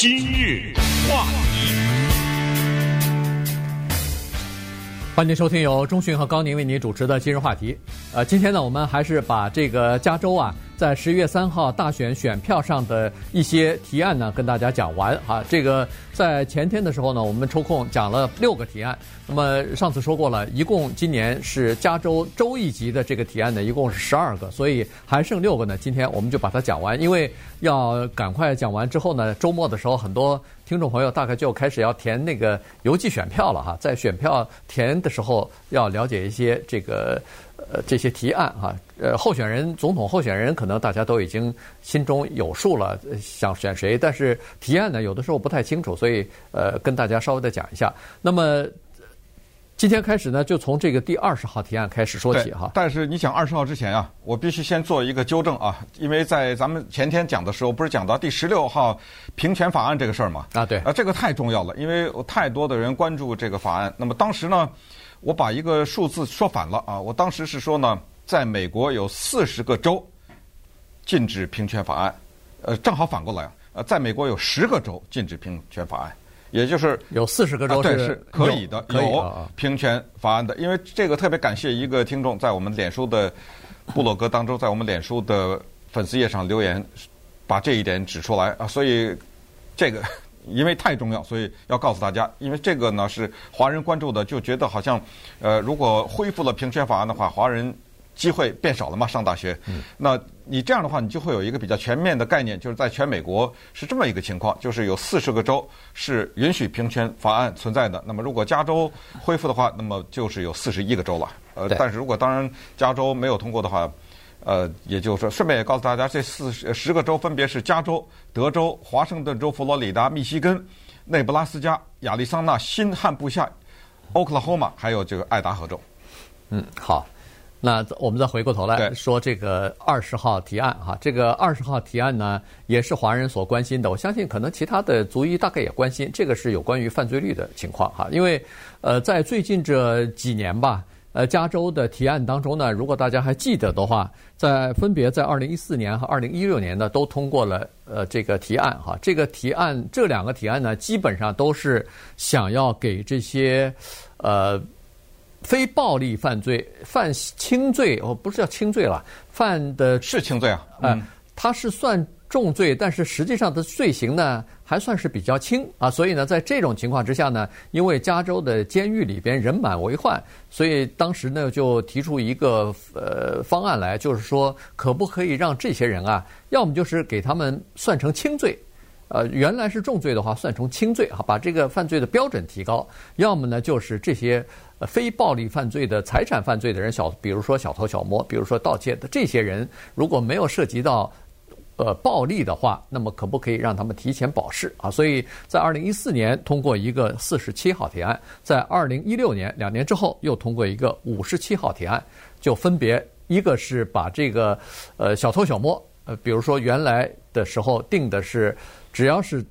今日话题，欢迎收听由中讯和高宁为您主持的今日话题。呃，今天呢，我们还是把这个加州啊。在十一月三号大选选票上的一些提案呢，跟大家讲完哈。这个在前天的时候呢，我们抽空讲了六个提案。那么上次说过了，一共今年是加州州一级的这个提案呢，一共是十二个，所以还剩六个呢。今天我们就把它讲完，因为要赶快讲完之后呢，周末的时候很多听众朋友大概就开始要填那个邮寄选票了哈。在选票填的时候，要了解一些这个。呃，这些提案哈，呃，候选人、总统候选人可能大家都已经心中有数了，想选谁，但是提案呢，有的时候不太清楚，所以呃，跟大家稍微的讲一下。那么今天开始呢，就从这个第二十号提案开始说起哈。但是你讲二十号之前啊，我必须先做一个纠正啊，因为在咱们前天讲的时候，不是讲到第十六号平权法案这个事儿吗？啊，对，啊，这个太重要了，因为太多的人关注这个法案。那么当时呢？我把一个数字说反了啊！我当时是说呢，在美国有四十个州禁止平权法案，呃，正好反过来，呃，在美国有十个州禁止平权法案，也就是有四十个州对是可以的，有，有平权法案的。因为这个特别感谢一个听众在我们脸书的布洛格当中，在我们脸书的粉丝页上留言，把这一点指出来啊，所以这个。因为太重要，所以要告诉大家。因为这个呢是华人关注的，就觉得好像，呃，如果恢复了平权法案的话，华人机会变少了嘛，上大学。嗯。那你这样的话，你就会有一个比较全面的概念，就是在全美国是这么一个情况，就是有四十个州是允许平权法案存在的。那么如果加州恢复的话，那么就是有四十一个州了。呃，但是如果当然加州没有通过的话。呃，也就是说，顺便也告诉大家，这四十十个州分别是加州、德州、华盛顿州、佛罗里达、密西根、内布拉斯加、亚利桑那、新罕布夏、奥克拉荷马，还有这个爱达荷州。嗯，好，那我们再回过头来说这个二十号提案哈，这个二十号提案呢，也是华人所关心的。我相信可能其他的族裔大概也关心，这个是有关于犯罪率的情况哈，因为呃，在最近这几年吧。呃，加州的提案当中呢，如果大家还记得的话，在分别在二零一四年和二零一六年呢，都通过了呃这个提案哈。这个提案这两个提案呢，基本上都是想要给这些呃非暴力犯罪犯轻罪哦，不是叫轻罪了，犯的是轻罪啊，嗯、呃，他是算。重罪，但是实际上的罪行呢还算是比较轻啊，所以呢，在这种情况之下呢，因为加州的监狱里边人满为患，所以当时呢就提出一个呃方案来，就是说可不可以让这些人啊，要么就是给他们算成轻罪，呃，原来是重罪的话算成轻罪啊，把这个犯罪的标准提高；要么呢就是这些非暴力犯罪的财产犯罪的人，小比如说小偷小摸，比如说盗窃的这些人，如果没有涉及到。呃，暴力的话，那么可不可以让他们提前保释啊？所以在二零一四年通过一个四十七号提案，在二零一六年两年之后又通过一个五十七号提案，就分别一个是把这个呃小偷小摸，呃，比如说原来的时候定的是只要是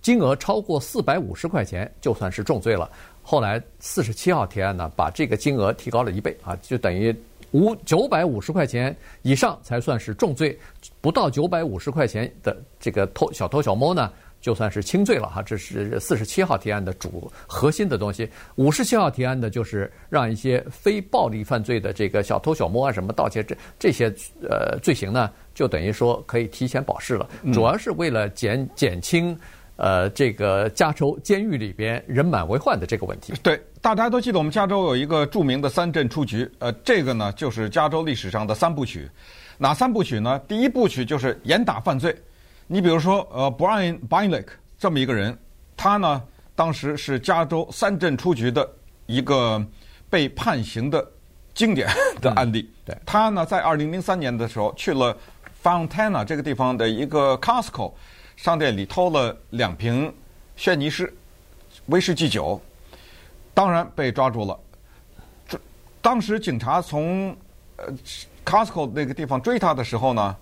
金额超过四百五十块钱就算是重罪了，后来四十七号提案呢，把这个金额提高了一倍啊，就等于。五九百五十块钱以上才算是重罪，不到九百五十块钱的这个偷小偷小摸呢，就算是轻罪了哈。这是四十七号提案的主核心的东西。五十七号提案的就是让一些非暴力犯罪的这个小偷小摸啊、什么盗窃这这些呃罪行呢，就等于说可以提前保释了，主要是为了减减轻。呃，这个加州监狱里边人满为患的这个问题，对，大家都记得我们加州有一个著名的三镇出局，呃，这个呢就是加州历史上的三部曲，哪三部曲呢？第一部曲就是严打犯罪，你比如说，呃，Brian Bilek 这么一个人，他呢当时是加州三镇出局的一个被判刑的经典 的案例。嗯、对，他呢在二零零三年的时候去了 Fontana 这个地方的一个 Costco。商店里偷了两瓶轩尼诗威士忌酒，当然被抓住了。这当时警察从呃 Costco 那个地方追他的时候呢，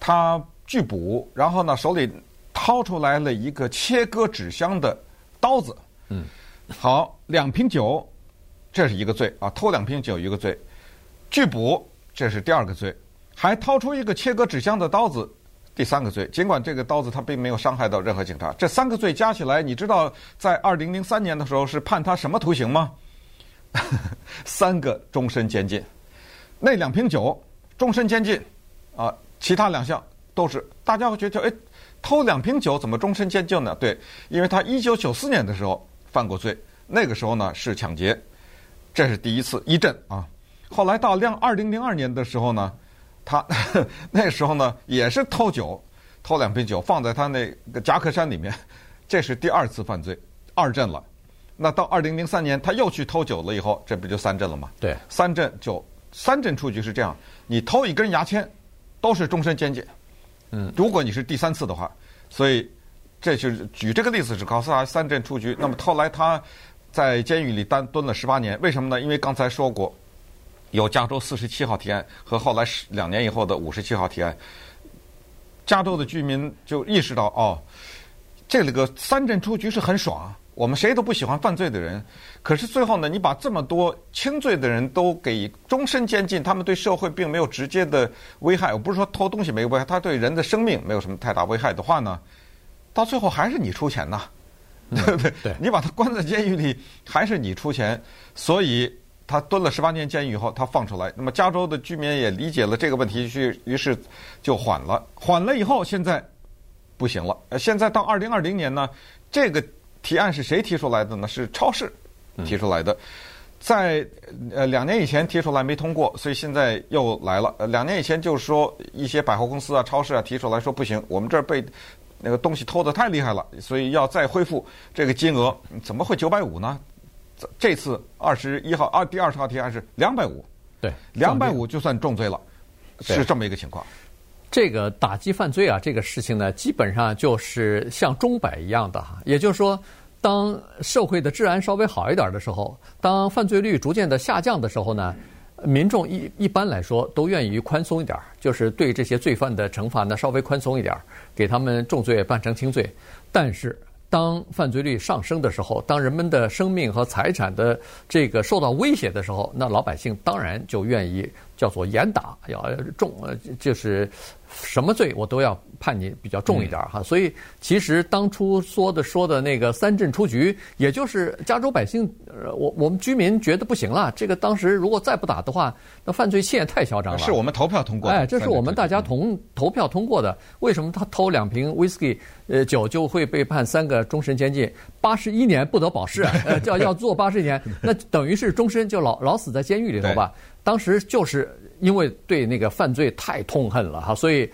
他拒捕，然后呢手里掏出来了一个切割纸箱的刀子。嗯，好，两瓶酒，这是一个罪啊，偷两瓶酒一个罪，拒捕这是第二个罪，还掏出一个切割纸箱的刀子。第三个罪。尽管这个刀子他并没有伤害到任何警察，这三个罪加起来，你知道在二零零三年的时候是判他什么徒刑吗？三个终身监禁。那两瓶酒终身监禁啊，其他两项都是大家会觉得，哎，偷两瓶酒怎么终身监禁呢？对，因为他一九九四年的时候犯过罪，那个时候呢是抢劫，这是第一次一阵啊。后来到两二零零二年的时候呢，他 那时候呢也是偷酒，偷两瓶酒放在他那个夹克衫里面，这是第二次犯罪，二阵了。那到二零零三年他又去偷酒了以后，这不就三阵了吗？对，三阵就。三阵出局是这样，你偷一根牙签，都是终身监禁。嗯，如果你是第三次的话，所以这就是举这个例子是告诉他三阵出局。那么后来他在监狱里单蹲了十八年，为什么呢？因为刚才说过，有加州四十七号提案和后来十两年以后的五十七号提案，加州的居民就意识到哦，这里个三镇出局是很爽。我们谁都不喜欢犯罪的人，可是最后呢，你把这么多轻罪的人都给终身监禁，他们对社会并没有直接的危害。我不是说偷东西没有危害，他对人的生命没有什么太大危害的话呢，到最后还是你出钱呐，对不？对，你把他关在监狱里，还是你出钱。所以他蹲了十八年监狱以后，他放出来。那么加州的居民也理解了这个问题，去于是就缓了。缓了以后，现在不行了。呃，现在到二零二零年呢，这个。提案是谁提出来的呢？是超市提出来的，在呃两年以前提出来没通过，所以现在又来了。呃，两年以前就是说一些百货公司啊、超市啊提出来说不行，我们这儿被那个东西偷的太厉害了，所以要再恢复这个金额。怎么会九百五呢？这次二十一号啊，第二十号提案是两百五，对，两百五就算重罪了，是这么一个情况。这个打击犯罪啊，这个事情呢，基本上就是像钟摆一样的哈。也就是说，当社会的治安稍微好一点的时候，当犯罪率逐渐的下降的时候呢，民众一一般来说都愿意宽松一点，就是对这些罪犯的惩罚呢稍微宽松一点，给他们重罪办成轻罪。但是，当犯罪率上升的时候，当人们的生命和财产的这个受到威胁的时候，那老百姓当然就愿意叫做严打，要重，就是。什么罪我都要判你比较重一点哈，所以其实当初说的说的那个三镇出局，也就是加州百姓，呃，我我们居民觉得不行了，这个当时如果再不打的话，那犯罪线太嚣张了。是我们投票通过，哎，这是我们大家同投票通过的。为什么他偷两瓶威士忌呃酒就会被判三个终身监禁，八十一年不得保释，呃，叫要坐八十一年，那等于是终身就老老死在监狱里头吧？当时就是。因为对那个犯罪太痛恨了哈，所以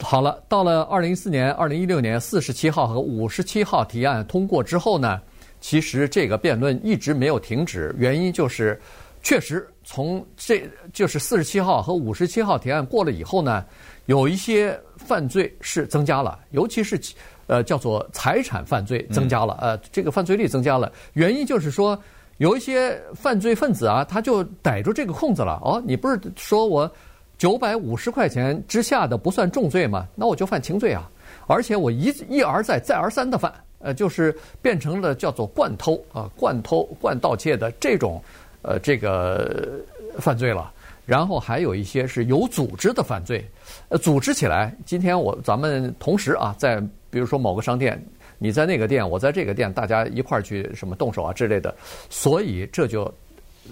好了，到了二零一四年、二零一六年四十七号和五十七号提案通过之后呢，其实这个辩论一直没有停止。原因就是，确实从这就是四十七号和五十七号提案过了以后呢，有一些犯罪是增加了，尤其是呃叫做财产犯罪增加了，呃这个犯罪率增加了。原因就是说。有一些犯罪分子啊，他就逮住这个空子了。哦，你不是说我九百五十块钱之下的不算重罪吗？那我就犯轻罪啊！而且我一一而再、再而三的犯，呃，就是变成了叫做惯偷啊、惯偷、惯盗窃的这种呃这个犯罪了。然后还有一些是有组织的犯罪，呃，组织起来。今天我咱们同时啊，在比如说某个商店。你在那个店，我在这个店，大家一块儿去什么动手啊之类的，所以这就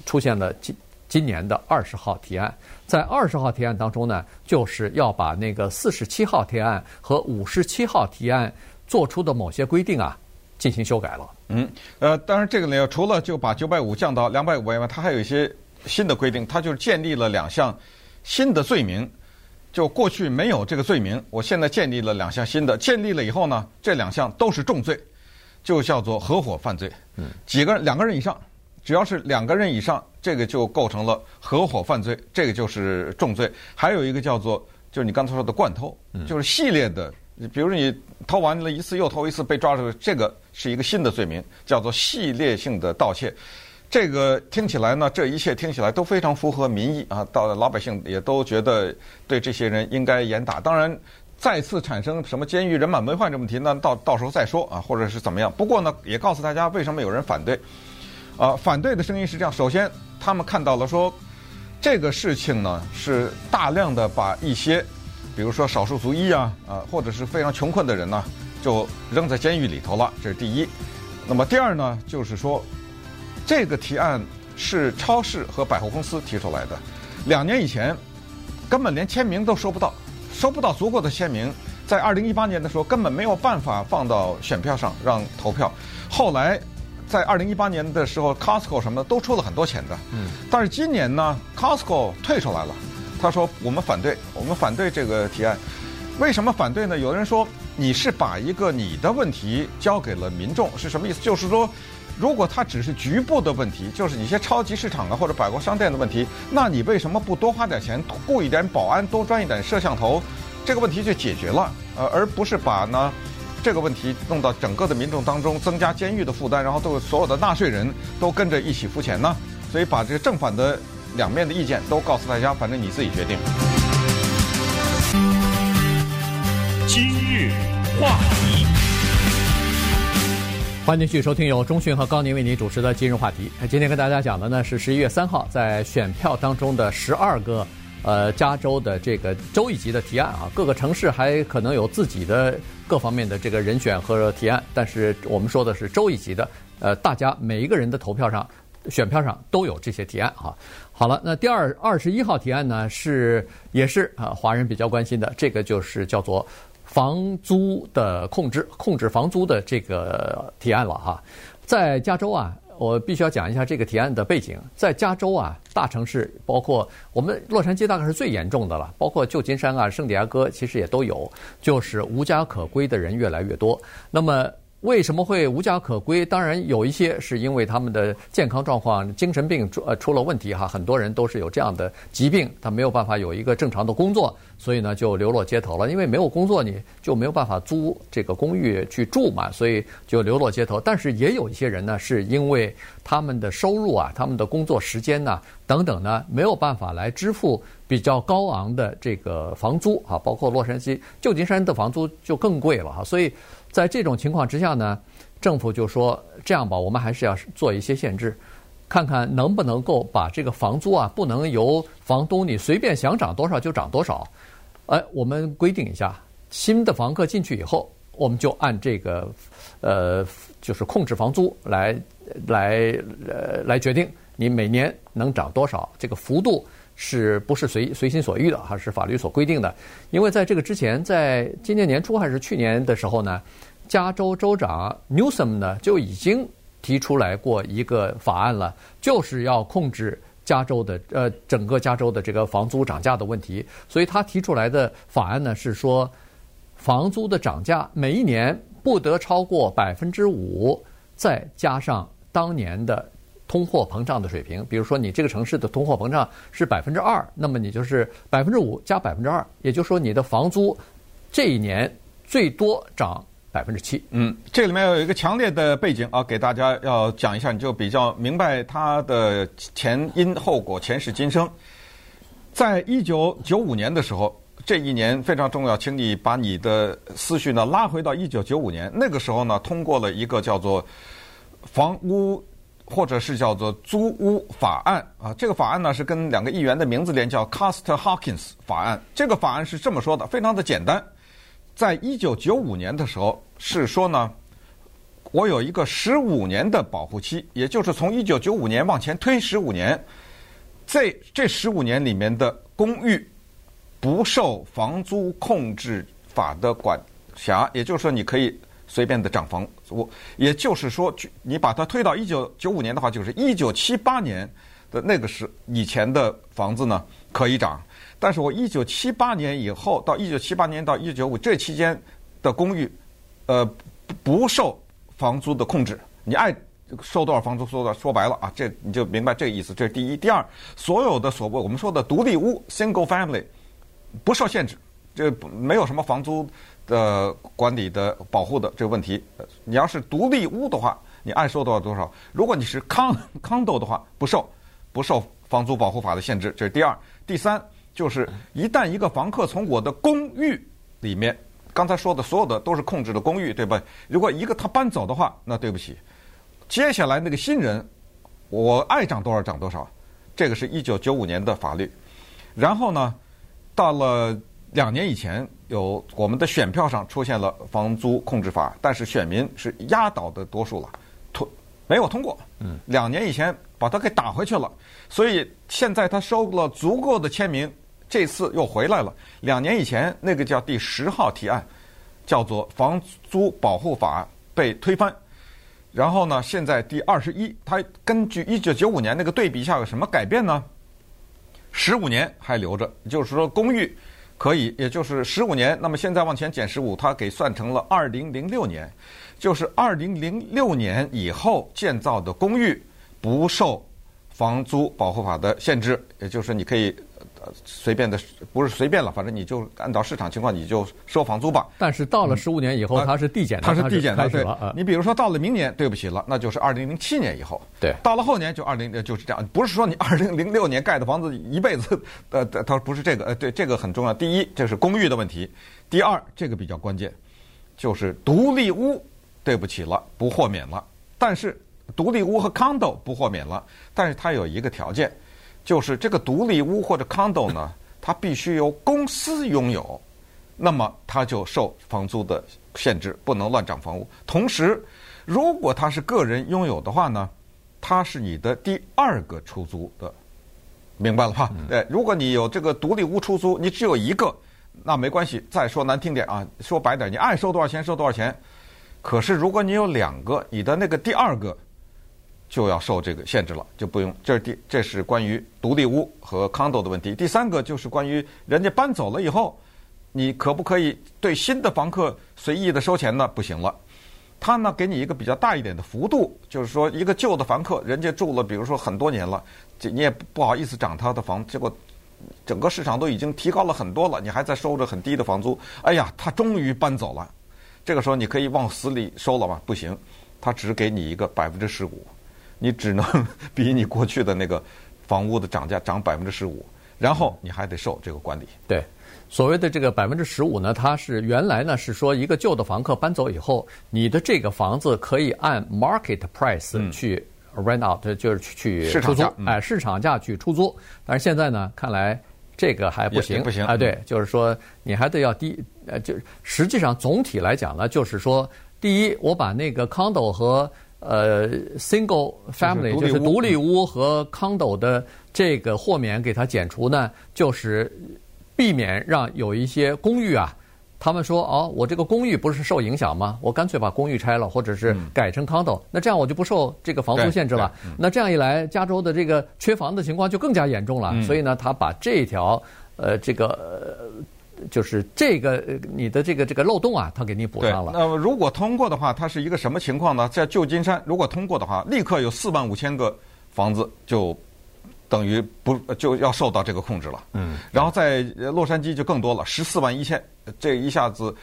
出现了今今年的二十号提案。在二十号提案当中呢，就是要把那个四十七号提案和五十七号提案做出的某些规定啊进行修改了。嗯，呃，当然这个呢，除了就把九百五降到两百五以外，它还有一些新的规定，它就建立了两项新的罪名。就过去没有这个罪名，我现在建立了两项新的。建立了以后呢，这两项都是重罪，就叫做合伙犯罪。嗯，几个人两个人以上，只要是两个人以上，这个就构成了合伙犯罪，这个就是重罪。还有一个叫做，就是你刚才说的惯偷，就是系列的，比如你偷完了一次又偷一次被抓住，这个是一个新的罪名，叫做系列性的盗窃。这个听起来呢，这一切听起来都非常符合民意啊！到老百姓也都觉得对这些人应该严打。当然，再次产生什么监狱人满为患这问题，那到到时候再说啊，或者是怎么样。不过呢，也告诉大家为什么有人反对。啊，反对的声音是这样：首先，他们看到了说，这个事情呢是大量的把一些比如说少数族裔啊，啊，或者是非常穷困的人呢，就扔在监狱里头了。这是第一。那么第二呢，就是说，这个提案是超市和百货公司提出来的，两年以前根本连签名都收不到，收不到足够的签名，在二零一八年的时候根本没有办法放到选票上让投票。后来在二零一八年的时候，Costco 什么的都出了很多钱的。嗯。但是今年呢，Costco 退出来了。他说：“我们反对，我们反对这个提案。为什么反对呢？有人说你是把一个你的问题交给了民众，是什么意思？就是说，如果它只是局部的问题，就是一些超级市场啊或者百货商店的问题，那你为什么不多花点钱，雇一点保安，多装一点摄像头，这个问题就解决了？呃，而不是把呢 这个问题弄到整个的民众当中，增加监狱的负担，然后都所有的纳税人都跟着一起付钱呢？所以把这个正反的。”两面的意见都告诉大家，反正你自己决定。今日话题，欢迎继续收听由中讯和高宁为您主持的今日话题。今天跟大家讲的呢是十一月三号在选票当中的十二个呃加州的这个州一级的提案啊，各个城市还可能有自己的各方面的这个人选和提案，但是我们说的是州一级的，呃，大家每一个人的投票上。选票上都有这些提案啊。好了，那第二二十一号提案呢，是也是啊，华人比较关心的，这个就是叫做房租的控制，控制房租的这个提案了哈。在加州啊，我必须要讲一下这个提案的背景。在加州啊，大城市包括我们洛杉矶大概是最严重的了，包括旧金山啊、圣地亚哥其实也都有，就是无家可归的人越来越多。那么为什么会无家可归？当然有一些是因为他们的健康状况、精神病出呃出了问题哈。很多人都是有这样的疾病，他没有办法有一个正常的工作，所以呢就流落街头了。因为没有工作，你就没有办法租这个公寓去住嘛，所以就流落街头。但是也有一些人呢，是因为他们的收入啊、他们的工作时间呐等等呢，没有办法来支付比较高昂的这个房租啊。包括洛杉矶、旧金山的房租就更贵了哈，所以。在这种情况之下呢，政府就说这样吧，我们还是要做一些限制，看看能不能够把这个房租啊，不能由房东你随便想涨多少就涨多少，哎，我们规定一下，新的房客进去以后，我们就按这个，呃，就是控制房租来来呃来决定你每年能涨多少，这个幅度是不是随随心所欲的，还是法律所规定的？因为在这个之前，在今年年初还是去年的时候呢。加州州长 Newsom 呢就已经提出来过一个法案了，就是要控制加州的呃整个加州的这个房租涨价的问题。所以他提出来的法案呢是说，房租的涨价每一年不得超过百分之五，再加上当年的通货膨胀的水平。比如说你这个城市的通货膨胀是百分之二，那么你就是百分之五加百分之二，也就是说你的房租这一年最多涨。百分之七，嗯，这里面有一个强烈的背景啊，给大家要讲一下，你就比较明白它的前因后果、前世今生。在一九九五年的时候，这一年非常重要，请你把你的思绪呢拉回到一九九五年。那个时候呢，通过了一个叫做房屋或者是叫做租屋法案啊。这个法案呢是跟两个议员的名字连，叫 Costa-Hawkins 法案。这个法案是这么说的，非常的简单。在一九九五年的时候，是说呢，我有一个十五年的保护期，也就是从一九九五年往前推十五年，在这十五年里面的公寓不受房租控制法的管辖，也就是说你可以随便的涨房租。也就是说，你把它推到一九九五年的话，就是一九七八年的那个时以前的房子呢可以涨。但是我一九七八年以后到一九七八年到一九九五这期间的公寓，呃，不受房租的控制，你爱收多少房租收多少。说白了啊，这你就明白这个意思。这是第一，第二，所有的所谓我们说的独立屋 （single family） 不受限制，这没有什么房租的管理的保护的这个问题。你要是独立屋的话，你爱收多少多少。如果你是 con condo 的话，不受不受房租保护法的限制。这是第二，第三。就是一旦一个房客从我的公寓里面，刚才说的所有的都是控制的公寓，对吧？如果一个他搬走的话，那对不起，接下来那个新人，我爱涨多少涨多少。这个是一九九五年的法律。然后呢，到了两年以前有我们的选票上出现了房租控制法，但是选民是压倒的多数了，通没有通过。嗯，两年以前把它给打回去了，所以现在他收了足够的签名，这次又回来了。两年以前那个叫第十号提案，叫做房租保护法被推翻，然后呢，现在第二十一，他根据一九九五年那个对比下有什么改变呢？十五年还留着，就是说公寓。可以，也就是十五年。那么现在往前减十五，它给算成了二零零六年，就是二零零六年以后建造的公寓不受房租保护法的限制，也就是你可以。随便的，不是随便了，反正你就按照市场情况，你就收房租吧。但是到了十五年以后，它是递减的，它是递减的，对。啊、你比如说到了明年，对不起了，那就是二零零七年以后。对。到了后年就二零，就是这样，不是说你二零零六年盖的房子一辈子，呃，它不是这个，呃，对，这个很重要。第一，这是公寓的问题；第二，这个比较关键，就是独立屋，对不起了，不豁免了。但是独立屋和 condo 不豁免了，但是它有一个条件。就是这个独立屋或者 condo 呢，它必须由公司拥有，那么它就受房租的限制，不能乱涨房屋。同时，如果它是个人拥有的话呢，它是你的第二个出租的，明白了吧？对，如果你有这个独立屋出租，你只有一个，那没关系。再说难听点啊，说白点，你爱收多少钱收多少钱。可是如果你有两个，你的那个第二个。就要受这个限制了，就不用。这是第，这是关于独立屋和 condo 的问题。第三个就是关于人家搬走了以后，你可不可以对新的房客随意的收钱呢？不行了。他呢给你一个比较大一点的幅度，就是说一个旧的房客，人家住了，比如说很多年了，这你也不好意思涨他的房，结果整个市场都已经提高了很多了，你还在收着很低的房租。哎呀，他终于搬走了，这个时候你可以往死里收了吗？不行，他只给你一个百分之十五。你只能 比你过去的那个房屋的涨价涨百分之十五，然后你还得受这个管理。对，所谓的这个百分之十五呢，它是原来呢是说一个旧的房客搬走以后，你的这个房子可以按 market price 去 rent out，、嗯、就是去去出租，哎、嗯，市场价去出租。但是现在呢，看来这个还不行，不行。哎，对，就是说你还得要低，呃，就实际上总体来讲呢，就是说，第一，我把那个 condo 和呃，single family 就是独立屋和 condo 的这个豁免给它减除呢，就是避免让有一些公寓啊，他们说哦，我这个公寓不是受影响吗？我干脆把公寓拆了，或者是改成 condo，那这样我就不受这个房租限制了。那这样一来，加州的这个缺房的情况就更加严重了。所以呢，他把这条呃这个。呃就是这个你的这个这个漏洞啊，他给你补上了。那么如果通过的话，它是一个什么情况呢？在旧金山，如果通过的话，立刻有四万五千个房子就等于不就要受到这个控制了。嗯。然后在洛杉矶就更多了，十四万一千，这一下子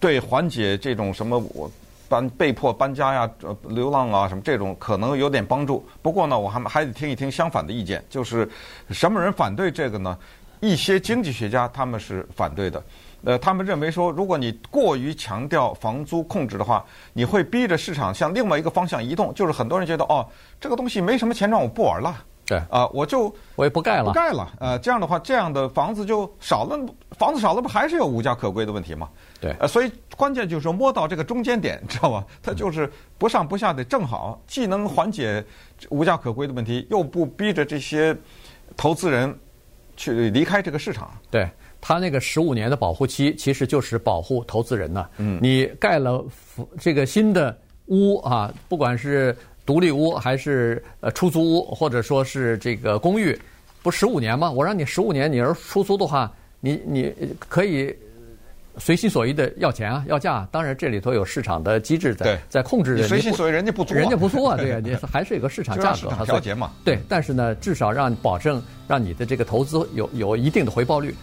对缓解这种什么我搬被迫搬家呀、流浪啊什么这种可能有点帮助。不过呢，我还还得听一听相反的意见，就是什么人反对这个呢？一些经济学家他们是反对的，呃，他们认为说，如果你过于强调房租控制的话，你会逼着市场向另外一个方向移动。就是很多人觉得，哦，这个东西没什么钱赚，我不玩了，对，啊，我就我也不盖了，不盖了，呃，这样的话，这样的房子就少了，房子少了，不还是有无家可归的问题吗？对，呃，所以关键就是说摸到这个中间点，知道吧？它就是不上不下的正好，既能缓解无家可归的问题，又不逼着这些投资人。去离开这个市场，对他那个十五年的保护期，其实就是保护投资人呐。嗯，你盖了这个新的屋啊，不管是独立屋还是呃出租屋，或者说是这个公寓，不十五年吗？我让你十五年，你要是出租的话，你你可以随心所欲的要钱啊，要价。当然这里头有市场的机制在在控制。你随心所欲，人家不租，人家不租啊，对啊，你 还是有个市场价格调节嘛。对，但是呢，至少让保证。让你的这个投资有有一定的回报率，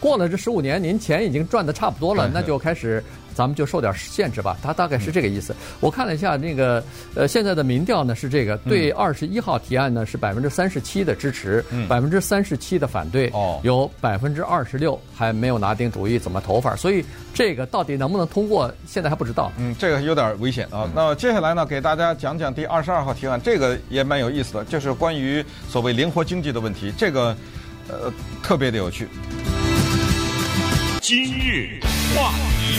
过了这十五年，您钱已经赚的差不多了，那就开始咱们就受点限制吧。他大概是这个意思。我看了一下那个呃现在的民调呢是这个，对二十一号提案呢是百分之三十七的支持，百分之三十七的反对，哦有百分之二十六还没有拿定主意怎么投法。所以这个到底能不能通过，现在还不知道。嗯，这个有点危险啊。那接下来呢，给大家讲讲第二十二号提案，这个也蛮有意思的，就是关于所谓灵活经济的问题。这个呃特别的有趣。今日话题，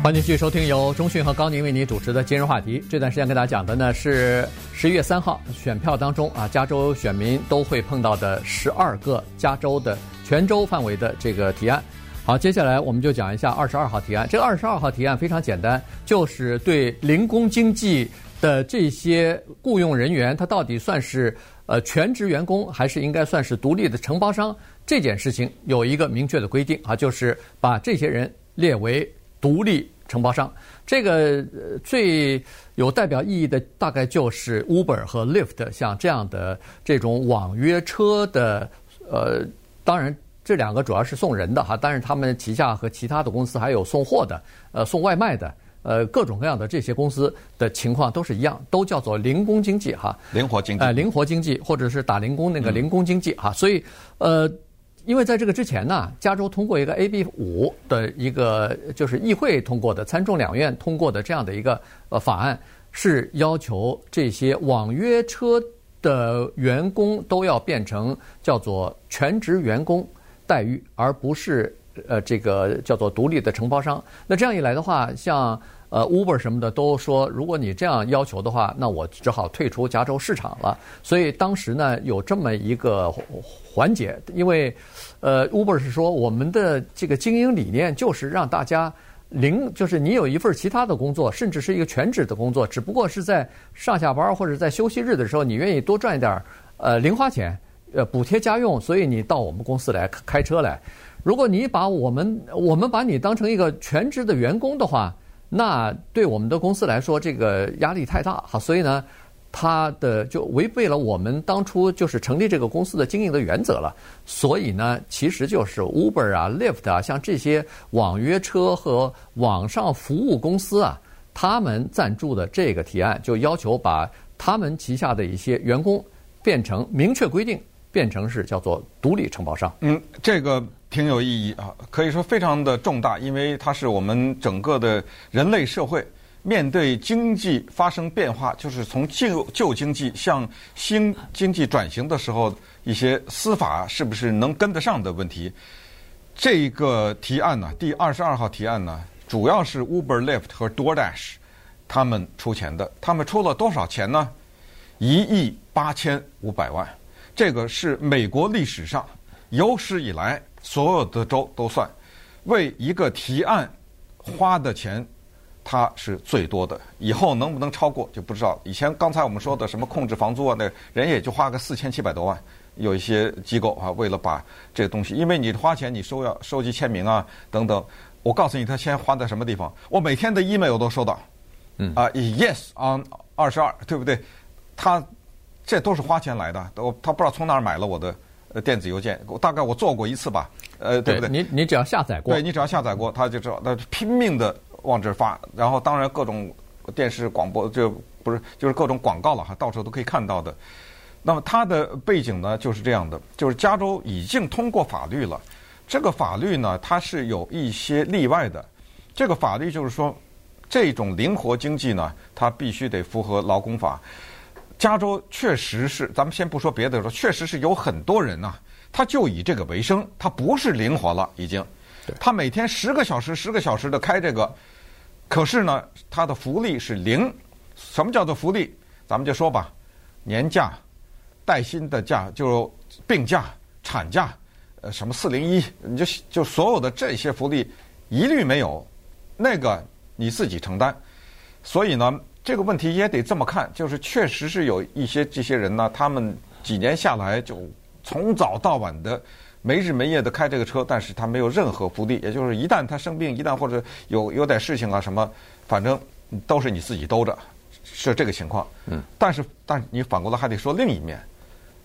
欢迎继续收听由中讯和高宁为你主持的今日话题。这段时间跟大家讲的呢是十一月三号选票当中啊，加州选民都会碰到的十二个加州的全州范围的这个提案。好，接下来我们就讲一下二十二号提案。这个二十二号提案非常简单，就是对零工经济的这些雇佣人员，他到底算是呃全职员工，还是应该算是独立的承包商？这件事情有一个明确的规定啊，就是把这些人列为独立承包商。这个最有代表意义的大概就是 Uber 和 Lyft 像这样的这种网约车的，呃，当然这两个主要是送人的哈，但是他们旗下和其他的公司还有送货的，呃，送外卖的，呃，各种各样的这些公司的情况都是一样，都叫做零工经济哈，灵活经济，呃，灵活经济或者是打零工那个零工经济哈，所以呃。因为在这个之前呢，加州通过一个 AB 五的一个就是议会通过的，参众两院通过的这样的一个呃法案，是要求这些网约车的员工都要变成叫做全职员工待遇，而不是呃这个叫做独立的承包商。那这样一来的话，像。呃，Uber 什么的都说，如果你这样要求的话，那我只好退出加州市场了。所以当时呢，有这么一个环节，因为呃，Uber 是说我们的这个经营理念就是让大家零，就是你有一份其他的工作，甚至是一个全职的工作，只不过是在上下班或者在休息日的时候，你愿意多赚一点呃零花钱，呃补贴家用，所以你到我们公司来开车来。如果你把我们我们把你当成一个全职的员工的话，那对我们的公司来说，这个压力太大，好，所以呢，他的就违背了我们当初就是成立这个公司的经营的原则了。所以呢，其实就是 Uber 啊、Lyft 啊，像这些网约车和网上服务公司啊，他们赞助的这个提案，就要求把他们旗下的一些员工变成明确规定，变成是叫做独立承包商。嗯，这个。挺有意义啊，可以说非常的重大，因为它是我们整个的人类社会面对经济发生变化，就是从旧旧经济向新经济转型的时候，一些司法是不是能跟得上的问题。这个提案呢，第二十二号提案呢，主要是 Uber、Lyft 和 DoorDash 他们出钱的，他们出了多少钱呢？一亿八千五百万，这个是美国历史上有史以来。所有的州都算，为一个提案花的钱，它是最多的。以后能不能超过就不知道。以前刚才我们说的什么控制房租啊，那人也就花个四千七百多万。有一些机构啊，为了把这个东西，因为你花钱，你收要收集签名啊等等。我告诉你，他先花在什么地方？我每天的 email 都收到，嗯啊，yes on 二十二，对不对？他这都是花钱来的，都他不知道从哪儿买了我的。呃，电子邮件，大概我做过一次吧，呃，对不对？你你只要下载过，对，你只要下载过，他就知道，他拼命的往这儿发，然后当然各种电视广播就不是就是各种广告了哈，到处都可以看到的。那么它的背景呢就是这样的，就是加州已经通过法律了，这个法律呢它是有一些例外的，这个法律就是说这种灵活经济呢，它必须得符合劳工法。加州确实是，咱们先不说别的，说确实是有很多人呐、啊，他就以这个为生，他不是灵活了，已经，他每天十个小时、十个小时的开这个，可是呢，他的福利是零。什么叫做福利？咱们就说吧，年假、带薪的假，就病假、产假，呃，什么四零一，你就就所有的这些福利一律没有，那个你自己承担。所以呢。这个问题也得这么看，就是确实是有一些这些人呢，他们几年下来就从早到晚的没日没夜的开这个车，但是他没有任何福利，也就是一旦他生病，一旦或者有有点事情啊什么，反正都是你自己兜着，是这个情况。嗯。但是，但是你反过来还得说另一面，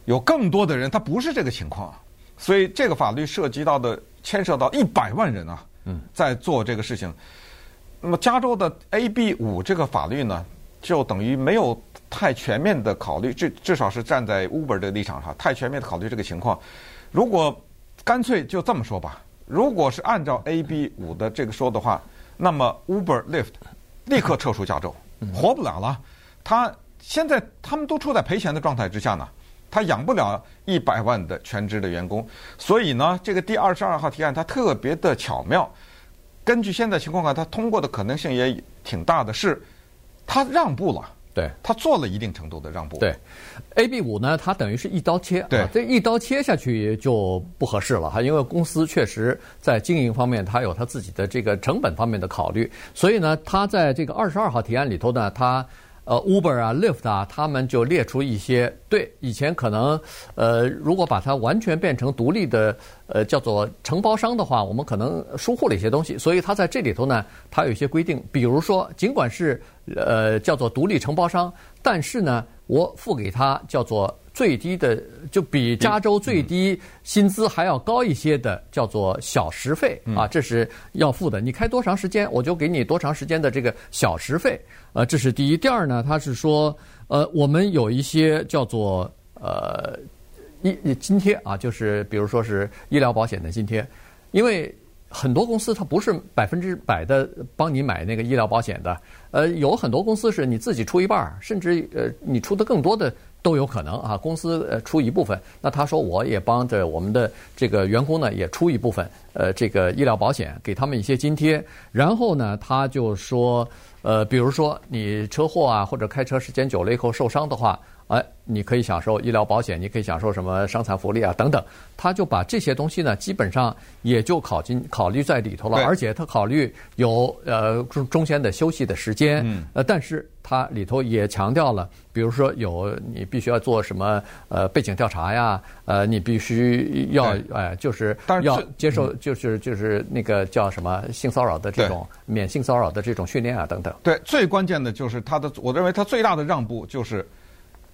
有更多的人他不是这个情况，所以这个法律涉及到的牵涉到一百万人啊，嗯，在做这个事情。那么加州的 AB 五这个法律呢，就等于没有太全面的考虑，至至少是站在 Uber 的立场上，太全面的考虑这个情况。如果干脆就这么说吧，如果是按照 AB 五的这个说的话，那么 Uber、Lyft 立刻撤出加州，活不了了。他现在他们都处在赔钱的状态之下呢，他养不了一百万的全职的员工。所以呢，这个第二十二号提案它特别的巧妙。根据现在情况看，它通过的可能性也挺大的，是它让步了。对，他做了一定程度的让步。对，AB 五呢，它等于是一刀切。对，啊，这一刀切下去就不合适了哈，因为公司确实在经营方面，它有它自己的这个成本方面的考虑，所以呢，它在这个二十二号提案里头呢，它。呃，Uber 啊，Lyft 啊，他们就列出一些对以前可能呃，如果把它完全变成独立的呃叫做承包商的话，我们可能疏忽了一些东西。所以它在这里头呢，它有一些规定，比如说，尽管是呃叫做独立承包商，但是呢，我付给他叫做最低的，就比加州最低薪资还要高一些的，叫做小时费啊，这是要付的。你开多长时间，我就给你多长时间的这个小时费。呃，这是第一。第二呢，他是说，呃，我们有一些叫做呃医津贴啊，就是比如说是医疗保险的津贴，因为很多公司它不是百分之百的帮你买那个医疗保险的，呃，有很多公司是你自己出一半，甚至呃你出的更多的都有可能啊。公司呃出一部分，那他说我也帮着我们的这个员工呢也出一部分，呃，这个医疗保险给他们一些津贴，然后呢他就说。呃，比如说你车祸啊，或者开车时间久了以后受伤的话，哎，你可以享受医疗保险，你可以享受什么伤残福利啊等等。他就把这些东西呢，基本上也就考进考虑在里头了，而且他考虑有呃中中间的休息的时间，嗯，呃，但是他里头也强调了，比如说有你必须要做什么呃背景调查呀，呃，你必须要哎就是要接受就是就是那个叫什么性骚扰的这种免性骚扰的这种训练啊等等。对，最关键的就是他的，我认为他最大的让步就是。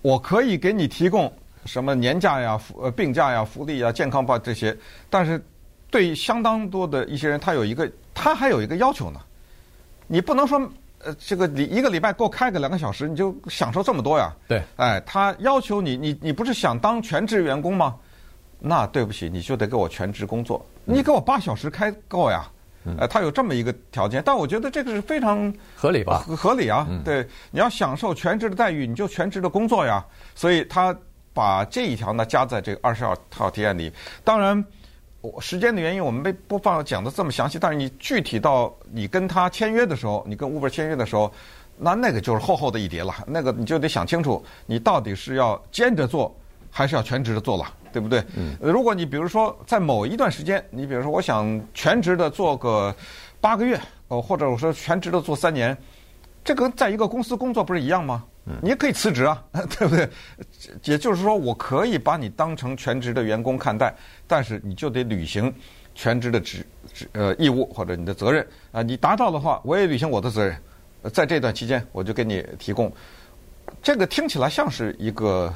我可以给你提供什么年假呀、呃病假呀、福利呀、健康宝这些，但是对相当多的一些人，他有一个他还有一个要求呢。你不能说呃这个礼一个礼拜多开个两个小时，你就享受这么多呀？对，哎，他要求你，你你不是想当全职员工吗？那对不起，你就得给我全职工作，你给我八小时开够呀。呃，他有这么一个条件，但我觉得这个是非常合理吧？合理啊，对，你要享受全职的待遇，你就全职的工作呀。所以他把这一条呢加在这个二十二号提案里。当然，时间的原因，我们没播放讲的这么详细。但是你具体到你跟他签约的时候，你跟 Uber 签约的时候，那那个就是厚厚的一叠了。那个你就得想清楚，你到底是要兼着做，还是要全职的做了。对不对？嗯，如果你比如说在某一段时间，你比如说我想全职的做个八个月，呃，或者我说全职的做三年，这跟在一个公司工作不是一样吗？嗯，你也可以辞职啊，对不对？也就是说，我可以把你当成全职的员工看待，但是你就得履行全职的职职呃义务或者你的责任啊。你达到的话，我也履行我的责任。在这段期间，我就给你提供。这个听起来像是一个。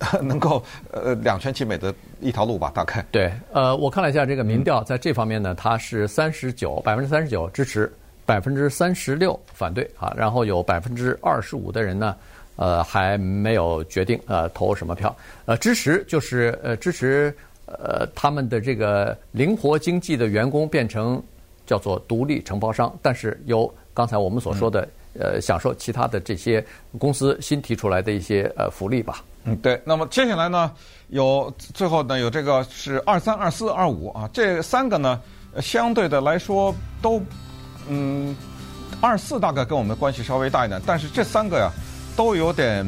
能够呃两全其美的一条路吧，大概。对，呃，我看了一下这个民调，在这方面呢，它是三十九百分之三十九支持，百分之三十六反对啊，然后有百分之二十五的人呢，呃，还没有决定呃投什么票。呃，支持就是呃支持呃他们的这个灵活经济的员工变成叫做独立承包商，但是由刚才我们所说的。呃，享受其他的这些公司新提出来的一些呃福利吧。嗯，对。那么接下来呢，有最后呢有这个是二三二四二五啊，这三个呢相对的来说都嗯二四大概跟我们关系稍微大一点，但是这三个呀都有点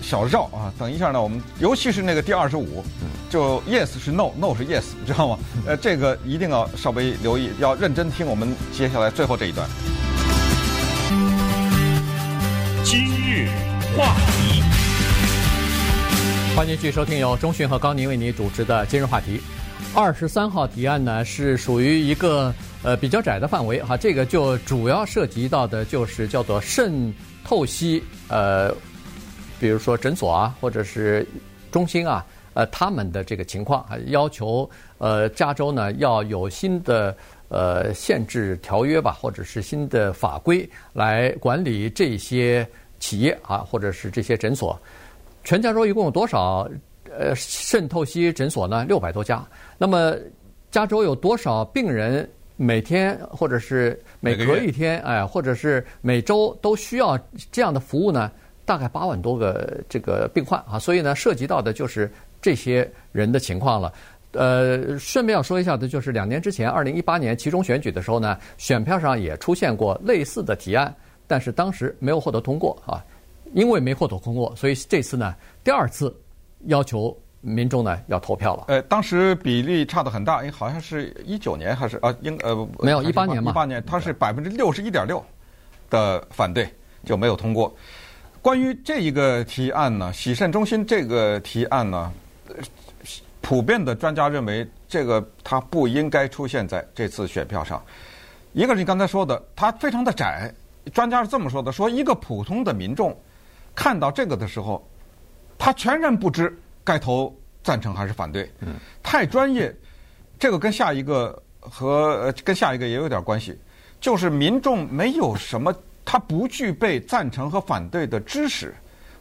小绕啊。等一下呢，我们尤其是那个第二十五，就 yes 是 no，no 是 yes，知道吗？呃，这个一定要稍微留意，要认真听我们接下来最后这一段。今日话题，欢迎继续收听由中讯和高宁为你主持的今日话题。二十三号提案呢是属于一个呃比较窄的范围哈，这个就主要涉及到的就是叫做肾透析呃，比如说诊所啊或者是中心啊呃他们的这个情况，要求呃加州呢要有新的。呃，限制条约吧，或者是新的法规来管理这些企业啊，或者是这些诊所。全加州一共有多少呃肾透析诊所呢？六百多家。那么加州有多少病人每天或者是每隔一天哎，或者是每周都需要这样的服务呢？大概八万多个这个病患啊，所以呢，涉及到的就是这些人的情况了。呃，顺便要说一下的，就是两年之前，二零一八年其中选举的时候呢，选票上也出现过类似的提案，但是当时没有获得通过啊。因为没获得通过，所以这次呢，第二次要求民众呢要投票了。呃，当时比例差的很大，因为好像是一九年还是啊，应呃没有一八年嘛，一八年它是百分之六十一点六的反对就没有通过。关于这一个提案呢，洗肾中心这个提案呢。普遍的专家认为，这个它不应该出现在这次选票上。一个是你刚才说的，它非常的窄。专家是这么说的：说一个普通的民众看到这个的时候，他全然不知该投赞成还是反对。嗯，太专业。这个跟下一个和跟下一个也有点关系，就是民众没有什么，他不具备赞成和反对的知识。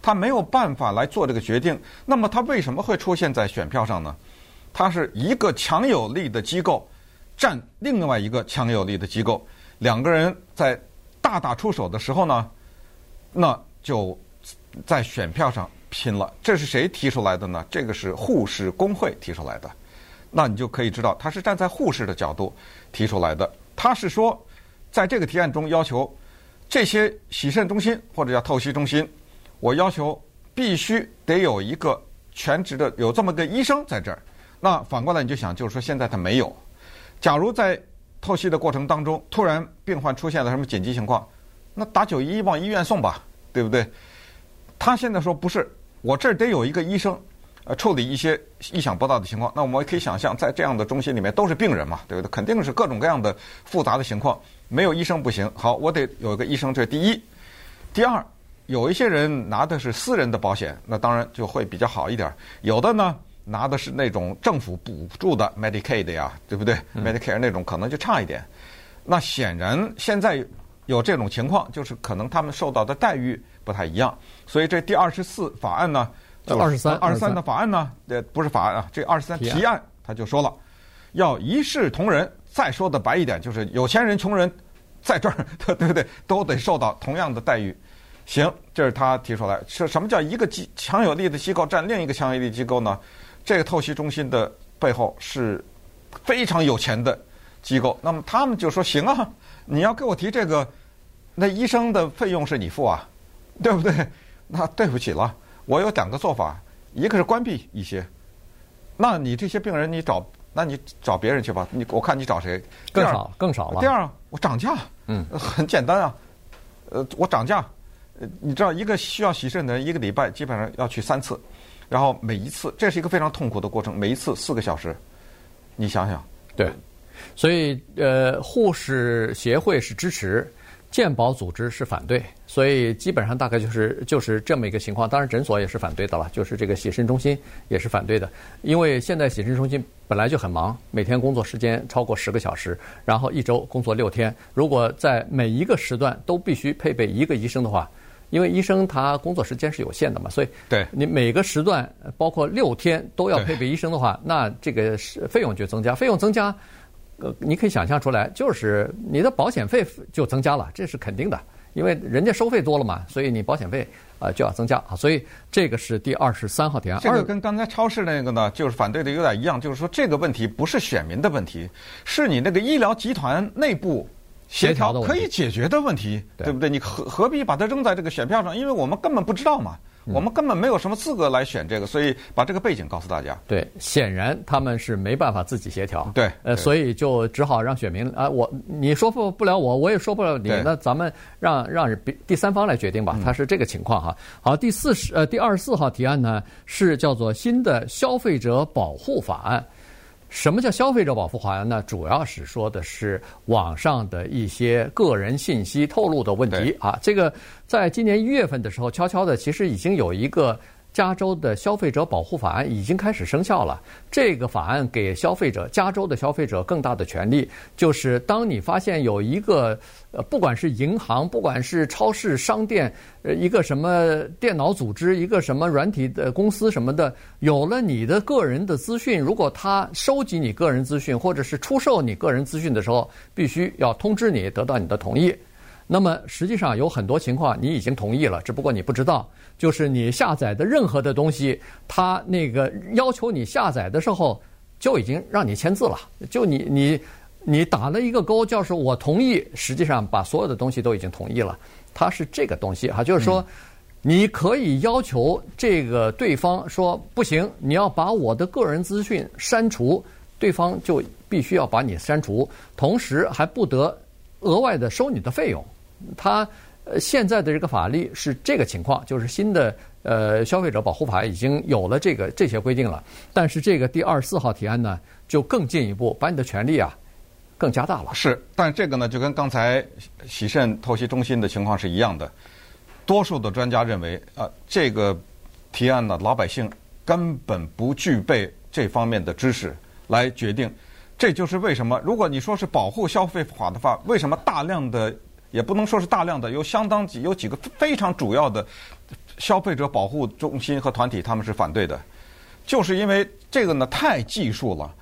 他没有办法来做这个决定，那么他为什么会出现在选票上呢？他是一个强有力的机构占另外一个强有力的机构，两个人在大打出手的时候呢，那就在选票上拼了。这是谁提出来的呢？这个是护士工会提出来的。那你就可以知道，他是站在护士的角度提出来的。他是说，在这个提案中要求这些洗肾中心或者叫透析中心。我要求必须得有一个全职的，有这么个医生在这儿。那反过来你就想，就是说现在他没有。假如在透析的过程当中，突然病患出现了什么紧急情况，那打九一往医院送吧，对不对？他现在说不是，我这儿得有一个医生，呃，处理一些意想不到的情况。那我们可以想象，在这样的中心里面都是病人嘛，对不对？肯定是各种各样的复杂的情况，没有医生不行。好，我得有一个医生，这是第一。第二。有一些人拿的是私人的保险，那当然就会比较好一点。有的呢，拿的是那种政府补助的 Medicaid 呀，对不对？Medicare 那种可能就差一点。那显然现在有这种情况，就是可能他们受到的待遇不太一样。所以这第二十四法案呢，二十三二十三的法案呢，呃，不是法案啊，这二十三提案他就说了，要一视同仁。再说的白一点，就是有钱人、穷人在这儿，对不对？都得受到同样的待遇。行，这是他提出来。是什么叫一个机强有力的机构占另一个强有力的机构呢？这个透析中心的背后是非常有钱的机构。那么他们就说：“行啊，你要给我提这个，那医生的费用是你付啊，对不对？”那对不起了，我有两个做法：一个是关闭一些，那你这些病人你找，那你找别人去吧。你我看你找谁？更少，更少了。第二，我涨价。嗯，很简单啊。呃，我涨价。你知道一个需要洗肾的人，一个礼拜基本上要去三次，然后每一次这是一个非常痛苦的过程，每一次四个小时，你想想，对，所以呃，护士协会是支持，健保组织是反对，所以基本上大概就是就是这么一个情况。当然诊所也是反对的了，就是这个洗肾中心也是反对的，因为现在洗肾中心本来就很忙，每天工作时间超过十个小时，然后一周工作六天，如果在每一个时段都必须配备一个医生的话。因为医生他工作时间是有限的嘛，所以对你每个时段包括六天都要配备医生的话，那这个是费用就增加，费用增加，呃，你可以想象出来，就是你的保险费就增加了，这是肯定的，因为人家收费多了嘛，所以你保险费啊就要增加啊，所以这个是第二十三号提案。这个跟刚才超市那个呢，就是反对的有点一样，就是说这个问题不是选民的问题，是你那个医疗集团内部。协调可以解决的问题，对不对？你何何必把它扔在这个选票上？因为我们根本不知道嘛，我们根本没有什么资格来选这个，所以把这个背景告诉大家。对，显然他们是没办法自己协调。对，呃，所以就只好让选民啊，我你说服不了我，我也说不了你，那咱们让让第三方来决定吧。它是这个情况哈。好，第四十呃第二十四号提案呢是叫做新的消费者保护法案。什么叫消费者保护法案呢？主要是说的是网上的一些个人信息透露的问题啊。这个在今年一月份的时候，悄悄的其实已经有一个。加州的消费者保护法案已经开始生效了。这个法案给消费者，加州的消费者更大的权利，就是当你发现有一个，呃，不管是银行，不管是超市、商店，呃，一个什么电脑组织，一个什么软体的公司什么的，有了你的个人的资讯，如果他收集你个人资讯，或者是出售你个人资讯的时候，必须要通知你，得到你的同意。那么实际上有很多情况你已经同意了，只不过你不知道，就是你下载的任何的东西，它那个要求你下载的时候就已经让你签字了，就你你你打了一个勾，就是我同意，实际上把所有的东西都已经同意了，它是这个东西哈，就是说。你可以要求这个对方说不行，你要把我的个人资讯删除，对方就必须要把你删除，同时还不得额外的收你的费用。他呃现在的这个法律是这个情况，就是新的呃消费者保护法已经有了这个这些规定了，但是这个第二十四号提案呢，就更进一步把你的权利啊更加大了。是，但这个呢就跟刚才洗肾透析中心的情况是一样的。多数的专家认为，啊，这个提案呢，老百姓根本不具备这方面的知识来决定。这就是为什么，如果你说是保护消费法的话，为什么大量的也不能说是大量的，有相当几有几个非常主要的消费者保护中心和团体他们是反对的，就是因为这个呢太技术了，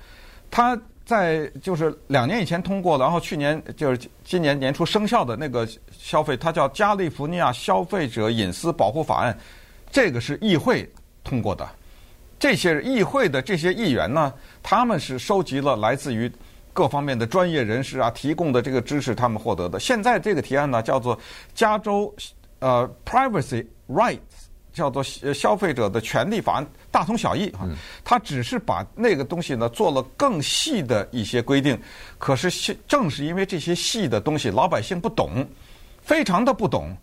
它。在就是两年以前通过，然后去年就是今年年初生效的那个消费，它叫《加利福尼亚消费者隐私保护法案》，这个是议会通过的。这些议会的这些议员呢，他们是收集了来自于各方面的专业人士啊提供的这个知识，他们获得的。现在这个提案呢，叫做《加州呃 Privacy Rights》。叫做消费者的权利法案，大同小异啊，他只是把那个东西呢做了更细的一些规定。可是正是因为这些细的东西，老百姓不懂，非常的不懂。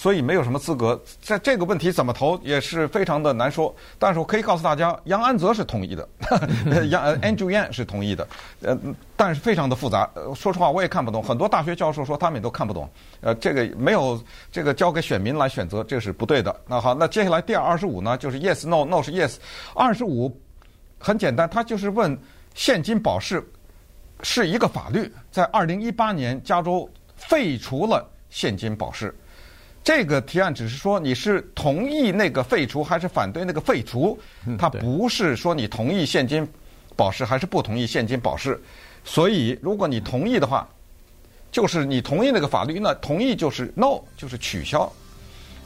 所以没有什么资格，在这个问题怎么投也是非常的难说。但是我可以告诉大家，杨安泽是同意的，杨 Andrew Yang 是同意的，呃，但是非常的复杂。说实话，我也看不懂。很多大学教授说他们也都看不懂。呃，这个没有这个交给选民来选择，这是不对的。那好，那接下来第二十五呢，就是 Yes No No 是 Yes。二十五很简单，他就是问现金保释是一个法律，在二零一八年加州废除了现金保释。这个提案只是说你是同意那个废除还是反对那个废除，它不是说你同意现金保释还是不同意现金保释。所以如果你同意的话，就是你同意那个法律，那同意就是 no，就是取消。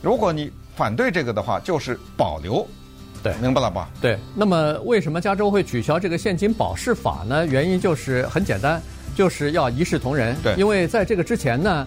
如果你反对这个的话，就是保留。对，明白了吧？对。那么为什么加州会取消这个现金保释法呢？原因就是很简单，就是要一视同仁。对，因为在这个之前呢。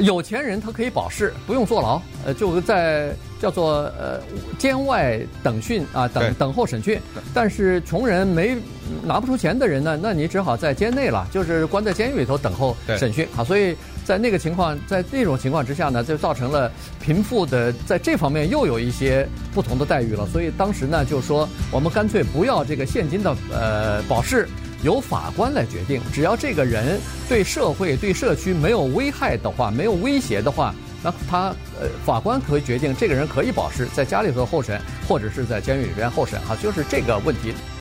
有钱人他可以保释，不用坐牢，呃，就在叫做呃监外等讯啊，等等候审讯。但是穷人没拿不出钱的人呢，那你只好在监内了，就是关在监狱里头等候审讯啊。所以在那个情况，在那种情况之下呢，就造成了贫富的在这方面又有一些不同的待遇了。所以当时呢，就说我们干脆不要这个现金的呃保释。由法官来决定，只要这个人对社会、对社区没有危害的话，没有威胁的话，那他呃法官可以决定这个人可以保释，在家里头候审，或者是在监狱里边候审，啊，就是这个问题。